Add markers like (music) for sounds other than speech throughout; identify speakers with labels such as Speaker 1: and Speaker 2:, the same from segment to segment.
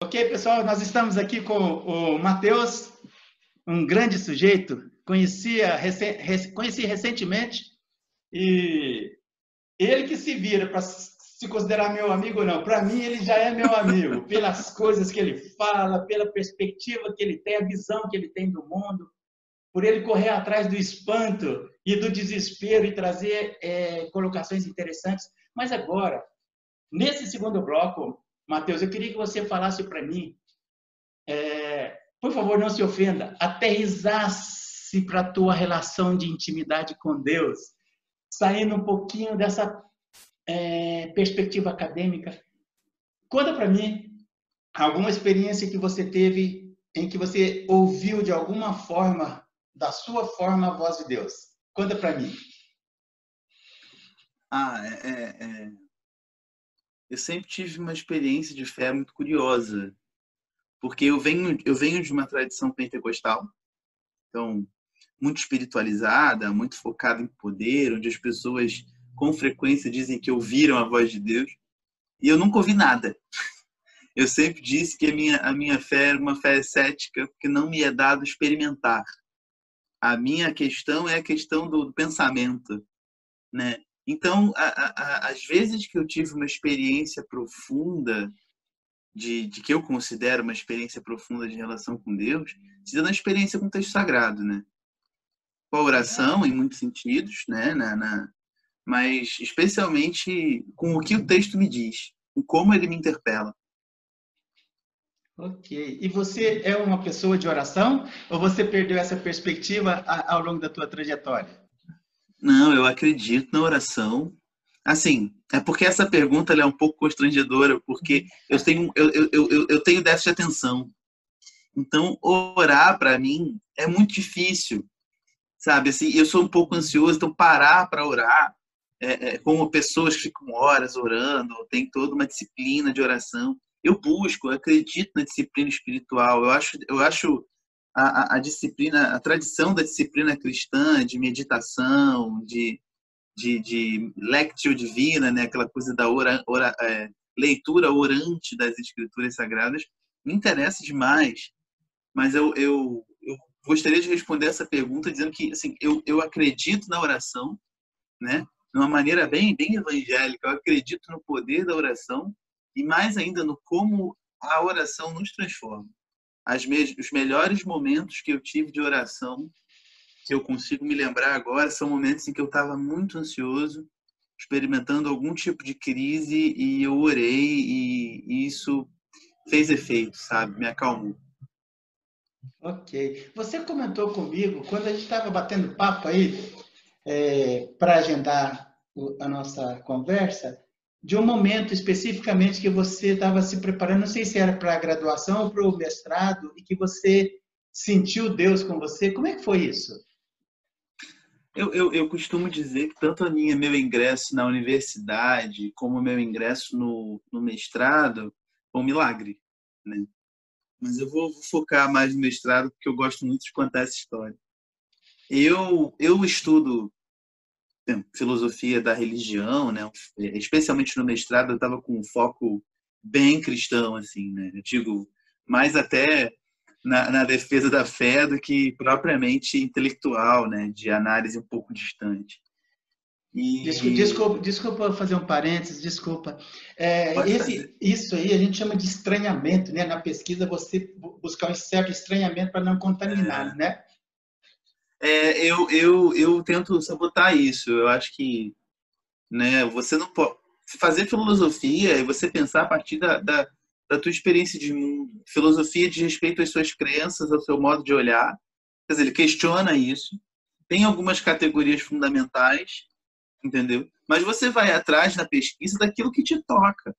Speaker 1: Ok, pessoal, nós estamos aqui com o Matheus, um grande sujeito, conhecia, conheci recentemente, e ele que se vira para se considerar meu amigo ou não. Para mim, ele já é meu amigo, (laughs) pelas coisas que ele fala, pela perspectiva que ele tem, a visão que ele tem do mundo, por ele correr atrás do espanto e do desespero e trazer é, colocações interessantes. Mas agora, nesse segundo bloco, Mateus, eu queria que você falasse para mim, é, por favor, não se ofenda, aterrizasse para a tua relação de intimidade com Deus, saindo um pouquinho dessa é, perspectiva acadêmica. Conta para mim alguma experiência que você teve em que você ouviu de alguma forma, da sua forma, a voz de Deus. Conta para mim.
Speaker 2: Ah, é, é, é eu sempre tive uma experiência de fé muito curiosa, porque eu venho eu venho de uma tradição pentecostal, então muito espiritualizada, muito focada em poder, onde as pessoas com frequência dizem que ouviram a voz de Deus, e eu nunca ouvi nada. (laughs) Eu sempre disse que a minha a minha fé era uma fé cética, porque não me é dado experimentar. A minha questão é a questão do, pensamento, né? Então, às vezes que eu tive uma experiência profunda, de, de, que eu considero uma experiência profunda de relação com Deus, se dá na experiência com o texto sagrado, né? Com a oração, em muitos sentidos, né? Na, na, mas especialmente com o que o texto me diz, com como ele me interpela.
Speaker 1: Ok. E você é uma pessoa de oração ou você perdeu essa perspectiva ao longo da tua trajetória?
Speaker 2: Não, eu acredito na oração. Assim, é porque essa pergunta é um pouco constrangedora, porque eu tenho, eu, eu, eu, eu tenho déficit de atenção. Então, orar para mim é muito difícil, sabe? Assim, eu sou um pouco ansioso, então parar para orar, é, é, como pessoas que ficam horas orando, tem toda uma disciplina de oração. Eu busco, eu acredito na disciplina espiritual. Eu acho, eu acho a, a, disciplina, a tradição da disciplina cristã de meditação, de, de, de lectio divina, né? aquela coisa da ora, ora, é, leitura orante das escrituras sagradas, me interessa demais. Mas eu, eu, eu gostaria de responder essa pergunta dizendo que assim, eu, eu acredito na oração, né? de uma maneira bem, bem evangélica, eu acredito no poder da oração e mais ainda no como a oração nos transforma me os melhores momentos que eu tive de oração, que eu consigo me lembrar agora, são momentos em que eu estava muito ansioso, experimentando algum tipo de crise e eu orei e, e isso fez efeito, sabe? Me acalmou.
Speaker 1: Ok. Você comentou comigo, quando a gente estava batendo papo aí, é, para agendar a nossa conversa, de um momento especificamente que você estava se preparando, não sei se era para a graduação ou para o mestrado, e que você sentiu Deus com você. Como é que foi isso?
Speaker 2: Eu, eu, eu costumo dizer que tanto a minha meu ingresso na universidade como meu ingresso no, no mestrado foi um milagre, né? Mas eu vou, vou focar mais no mestrado porque eu gosto muito de contar essa história. Eu, eu estudo filosofia da religião, né? Especialmente no mestrado eu estava com um foco bem cristão, assim, né? Eu digo mais até na, na, defesa da fé do que propriamente intelectual, né? De análise um pouco distante.
Speaker 1: E... Desculpa, desculpa, desculpa, fazer um parênteses, desculpa. É, esse, isso aí a gente chama de estranhamento, né? Na pesquisa você buscar um certo estranhamento para não contaminar, é. né?
Speaker 2: É, eu, eu, eu tento sabotar isso. Eu acho que né, você não pode fazer filosofia e você pensar a partir da, da, da tua experiência de mundo. Filosofia de respeito às suas crenças, ao seu modo de olhar. Quer dizer, ele questiona isso. Tem algumas categorias fundamentais, entendeu? Mas você vai atrás na pesquisa daquilo que te toca,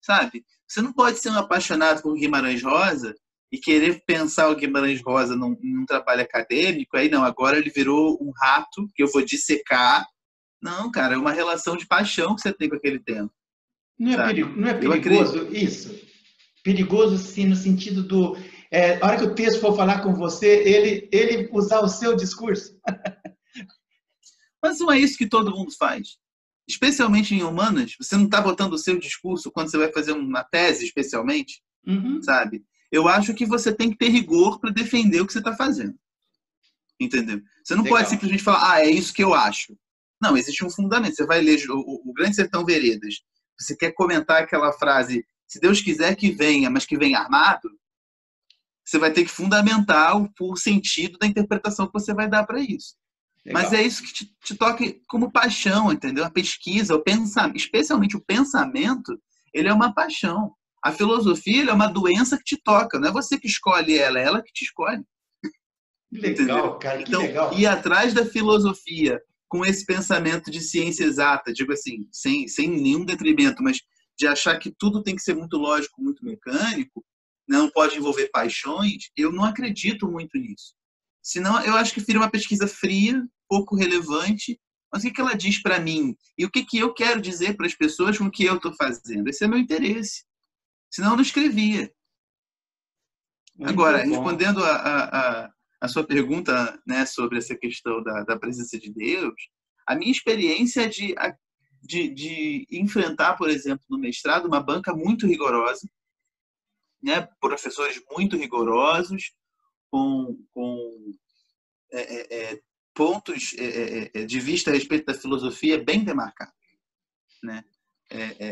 Speaker 2: sabe? Você não pode ser um apaixonado por Guimarães Rosa e querer pensar o Guimarães Rosa num, num, trabalho acadêmico, aí não, agora ele virou um rato que eu vou dissecar. Não, cara, é uma relação de paixão que você tem com aquele tema.
Speaker 1: Não é, perigo, não é perigoso isso? Perigoso, sim, no sentido do. É, a hora que o texto for falar com você, ele, ele usar o seu discurso. (laughs)
Speaker 2: Mas não é isso que todo mundo faz. Especialmente em humanas, você não está botando o seu discurso quando você vai fazer uma tese, especialmente uhum. sabe? Eu acho que você tem que ter rigor para defender o que você está fazendo. Entendeu? Você não Legal. pode simplesmente falar, ah, é isso que eu acho. Não, existe um fundamento. Você vai ler o, o Grande Sertão Veredas. Você quer comentar aquela frase, se Deus quiser que venha, mas que venha armado, você vai ter que fundamentar o, o sentido da interpretação que você vai dar para isso. Legal. Mas é isso que te, te, toca como paixão, entendeu? A pesquisa, o pensamento, especialmente o pensamento, ele é uma paixão. A filosofia é uma doença que te toca, não é você que escolhe ela, é ela que te escolhe.
Speaker 1: Legal, cara, que
Speaker 2: então,
Speaker 1: legal.
Speaker 2: Ir atrás da filosofia com esse pensamento de ciência exata, digo assim, sem, sem nenhum detrimento, mas de achar que tudo tem que ser muito lógico, muito mecânico, não pode envolver paixões, eu não acredito muito nisso. Senão, eu acho que seria uma pesquisa fria, pouco relevante, mas o que, ela diz para mim? E o que, que eu quero dizer para as pessoas com o que eu estou fazendo? Esse é meu interesse. Senão, eu não escrevia. Muito Agora, bom. respondendo a, a, a, sua pergunta né, sobre essa questão da, da presença de Deus, a minha experiência é de, de, de enfrentar, por exemplo, no mestrado, uma banca muito rigorosa, né, professores muito rigorosos, com, com é, é, é pontos é, é, de vista a respeito da filosofia bem demarcados. Né?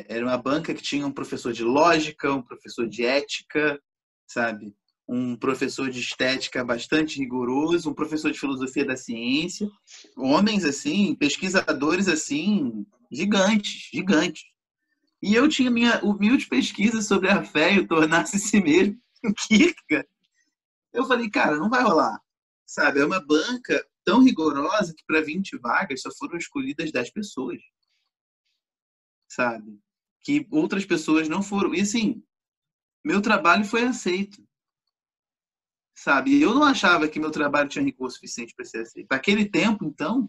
Speaker 2: Era uma banca que tinha um professor de lógica, um professor de ética, sabe? um professor de estética bastante rigoroso, um professor de filosofia da ciência, homens assim, pesquisadores assim, gigantes, gigantes. E eu tinha minha humilde pesquisa sobre a fé e o tornar-se mesmo, (laughs) Kierkegaard. Eu falei, cara, não vai rolar. Sabe, é uma banca tão rigorosa que para 20 vagas só foram escolhidas 10 pessoas. Sabe? Que outras pessoas não foram. E assim, meu trabalho foi aceito. Sabe? Eu não achava que meu trabalho tinha recurso suficiente para ser aceito. Naquele tempo, então,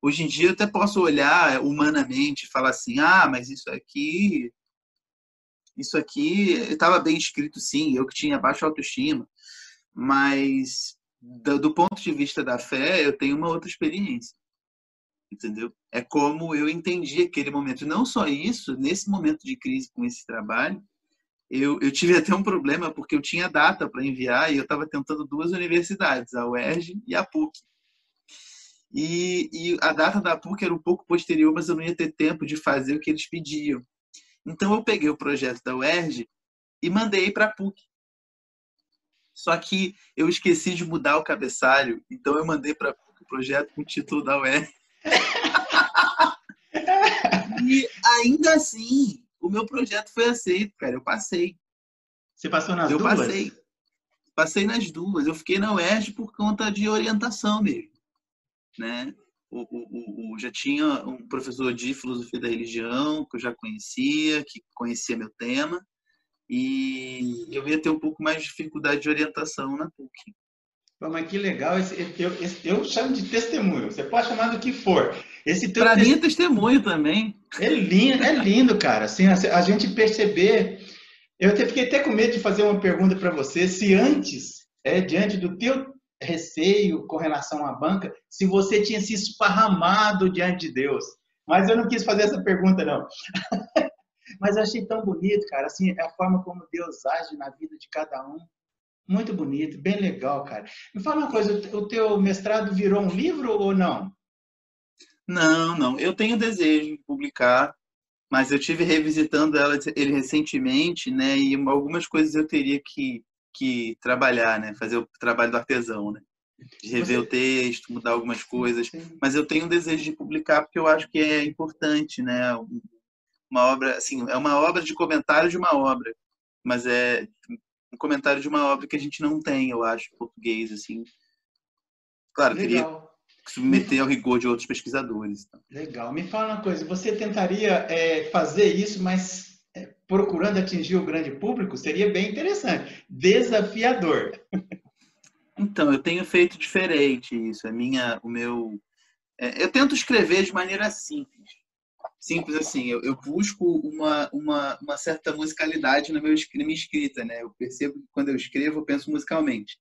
Speaker 2: Hoje em dia eu até posso olhar humanamente e falar assim, ah, mas isso aqui, isso aqui estava bem escrito sim, eu que tinha baixa autoestima, mas do, do ponto de vista da fé eu tenho uma outra experiência, entendeu? É como eu entendi aquele momento. Não só isso, nesse momento de crise com esse trabalho, eu, eu tive até um problema porque eu tinha data para enviar e eu estava tentando duas universidades, a UERJ e a PUC. E, e a data da PUC era um pouco posterior, mas eu não ia ter tempo de fazer o que eles pediam. Então eu peguei o projeto da UERJ e mandei para a PUC. Só que eu esqueci de mudar o cabeçalho, então eu mandei para o projeto com o título da UERJ. E ainda assim, o meu projeto foi aceito, cara. Eu passei.
Speaker 1: Você passou nas
Speaker 2: eu
Speaker 1: duas?
Speaker 2: Eu passei. Passei nas duas. Eu fiquei na UERJ por conta de orientação mesmo né? O, o, o, já tinha um professor de filosofia da religião que eu já conhecia, que conhecia meu tema, e eu ia ter um pouco mais de dificuldade de orientação na PUC.
Speaker 1: Mas que legal, esse, eu, esse, eu chamo de testemunho, você pode chamar do que for.
Speaker 2: Para mim é testemunho também.
Speaker 1: É lindo, é lindo, cara. Assim, a, a gente perceber. Eu até fiquei até com medo de fazer uma pergunta para você, se antes, é, diante do teu receio com relação à banca se você tinha se esparramado diante de Deus. Mas eu não quis fazer essa pergunta, não. (laughs) Mas eu achei tão bonito, cara. Assim, é a forma como Deus age na vida de cada um. Muito bonito, bem legal, cara. Me fala uma coisa, o teu mestrado virou um livro ou não?
Speaker 2: Não, não. Eu tenho desejo de publicar, mas eu tive revisitando ela, ele recentemente, né? E algumas coisas eu teria que que trabalhar, né? Fazer o trabalho do artesão, né? De rever Você... o texto, mudar algumas coisas. Mas eu tenho um desejo de publicar porque eu acho que é importante, né? Uma obra, assim, é uma obra de comentário de uma obra, mas é um comentário de uma obra que a gente não tem, eu acho, em português, assim. Claro, Legal. teria submeter ao rigor de outros pesquisadores. Então.
Speaker 1: Legal. Me fala uma coisa, você tentaria é, fazer isso, mas procurando atingir o grande público, seria bem interessante. Desafiador.
Speaker 2: Então, eu tenho feito diferente isso. A minha, o meu, é, eu tento escrever de maneira simples. Simples assim, eu, eu busco uma, uma, uma, certa musicalidade na, meu, na minha escrita, né? Eu percebo que quando eu escrevo, eu penso musicalmente.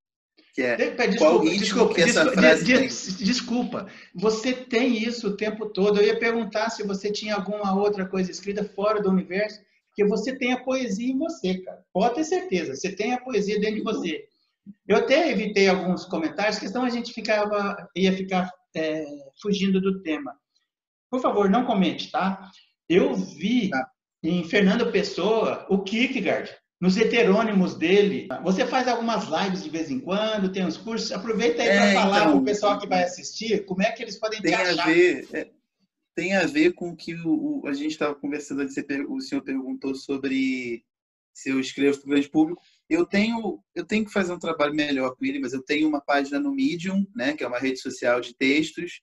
Speaker 2: Que é
Speaker 1: desculpa, qual ritmo desculpa, que essa desculpa, frase des, tem. Desculpa, você tem isso o tempo todo. Eu ia perguntar se você tinha alguma outra coisa escrita fora do universo Porque você tem a poesia em você, cara. Pode ter certeza, você tem a poesia dentro de você. Eu até evitei alguns comentários, que senão a gente ficava, ia ficar é, fugindo do tema. Por favor, não comente, tá? Eu vi tá. em Fernando Pessoa o Kierkegaard, nos heterônimos dele. Você faz algumas lives de vez em quando, tem uns cursos. Aproveita aí para é, falar então, para o pessoal que vai assistir como é que eles podem
Speaker 2: tem
Speaker 1: te achar.
Speaker 2: A ver, é, tem a ver com que o, o a gente estava conversando, o senhor perguntou sobre se eu escrevo para o grande público. Eu tenho, eu tenho que fazer um trabalho melhor com ele, mas eu tenho uma página no Medium, né, que é uma rede social de textos,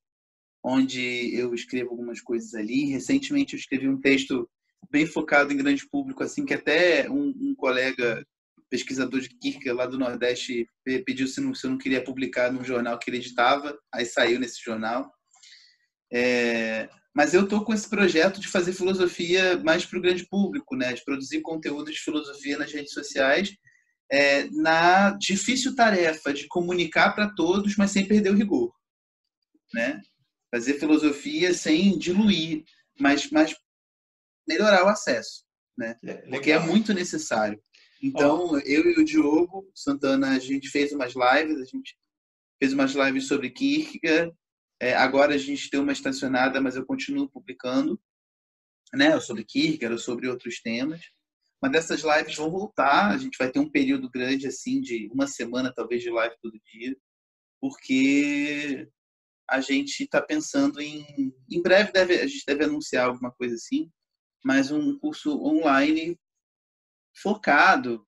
Speaker 2: onde eu escrevo algumas coisas ali. Recentemente eu escrevi um texto bem focado em grande público, assim, que até um, um colega pesquisador de Kierkegaard lá do Nordeste pediu se não, se eu não queria publicar num jornal que ele editava, aí saiu nesse jornal. É, mas eu estou com esse projeto de fazer filosofia mais para o grande público, né? de produzir conteúdo de filosofia nas redes sociais, é, na difícil tarefa de comunicar para todos, mas sem perder o rigor. Né? Fazer filosofia sem diluir, mas, mas melhorar o acesso, né? Porque é muito necessário. Então, oh. eu e o Diogo Santana, a gente fez umas lives, a gente fez umas lives sobre Kierkegaard. É, agora a gente tem uma estacionada, mas eu continuo publicando, né? Sobre Kierkegaard, sobre outros temas. Mas dessas lives vão voltar. A gente vai ter um período grande, assim, de uma semana, talvez, de live todo dia, porque a gente está pensando em. Em breve deve, a gente deve anunciar alguma coisa assim, mas um curso online focado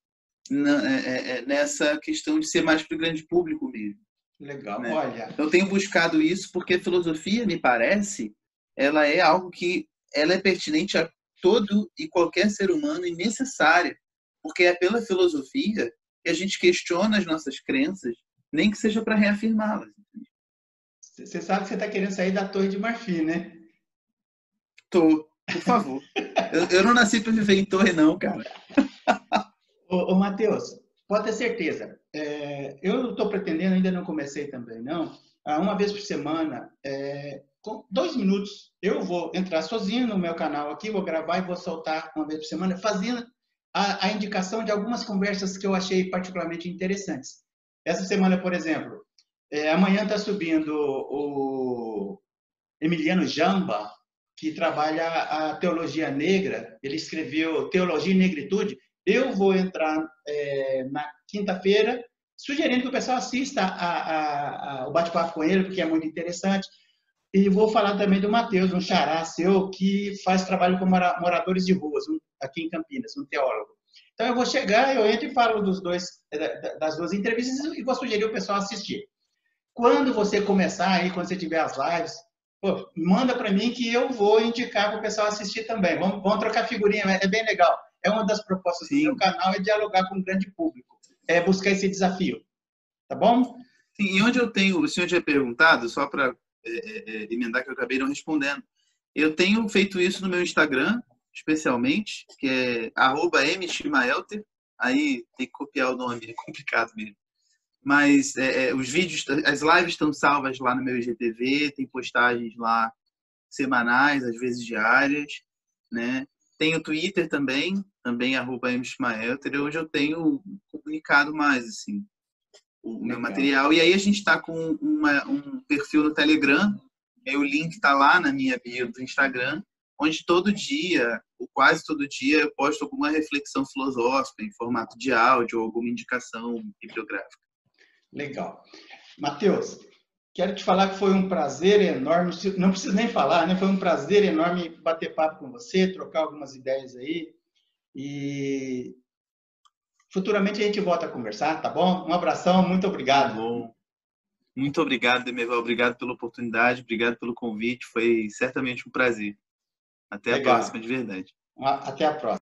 Speaker 2: na, é, é, é, nessa questão de ser mais para o grande público mesmo.
Speaker 1: Legal, né? olha.
Speaker 2: Eu tenho buscado isso porque a filosofia, me parece, ela é algo que ela é pertinente a todo e qualquer ser humano e necessária, porque é pela filosofia que a gente questiona as nossas crenças, nem que seja para reafirmá-las.
Speaker 1: Você sabe que você está querendo sair da Torre de Marfim, né?
Speaker 2: Tô. Por favor. eu, eu, não nasci para viver em torre, não, cara. (laughs)
Speaker 1: ô, ô Matheus, pode ter certeza. É, eu não estou pretendendo, ainda não comecei também, não. Uma vez por semana, é, com dois minutos, eu vou entrar sozinho no meu canal aqui, vou gravar e vou soltar uma vez por semana, fazendo a, a indicação de algumas conversas que eu achei particularmente interessantes. Essa semana, por exemplo, é, amanhã está subindo o Emiliano Jamba, que trabalha a teologia negra, ele escreveu Teologia e Negritude. Eu vou entrar é, na quinta-feira, sugerindo que o pessoal assista a, a, a, o bate-papo com ele, porque é muito interessante. E vou falar também do Mateus, um xará seu, que faz trabalho com moradores de ruas, um, aqui em Campinas, um teólogo. Então eu vou chegar, eu entro e falo dos dois, das duas entrevistas e vou sugerir o pessoal assistir. Quando você começar aí, quando você tiver as lives, Pô, manda para mim que eu vou indicar para o pessoal assistir também. Vamos, vamos trocar figurinha, é bem legal. É uma das propostas Sim. do meu canal é dialogar com o grande público, é buscar esse desafio. Tá bom?
Speaker 2: Sim, e onde eu tenho, o senhor tinha perguntado, só para é, é, é, emendar que eu acabei não respondendo. Eu tenho feito isso no meu Instagram, especialmente, que é arroba mchimaelter. Aí tem que copiar o nome, é complicado mesmo mas é, é, os vídeos, as lives estão salvas lá no meu IGTV, tem postagens lá semanais, às vezes diárias, né? Tem o Twitter também, também arroba mishmaelter, hoje eu tenho comunicado mais, assim, o Legal. meu material. E aí a gente está com uma, um perfil no Telegram, o link está lá na minha bio do Instagram, onde todo dia, ou quase todo dia, eu posto alguma reflexão filosófica em formato de áudio, ou alguma indicação bibliográfica.
Speaker 1: Legal. Matheus, quero te falar que foi um prazer enorme, não preciso nem falar, né? Foi um prazer enorme bater papo com você, trocar algumas ideias aí. E futuramente a gente volta a conversar, tá bom? Um abração, muito obrigado. Tá
Speaker 2: bom. Muito obrigado, Demerval. Obrigado pela oportunidade, obrigado pelo convite. Foi certamente um prazer. Até Legal. a próxima, de verdade.
Speaker 1: Até a próxima.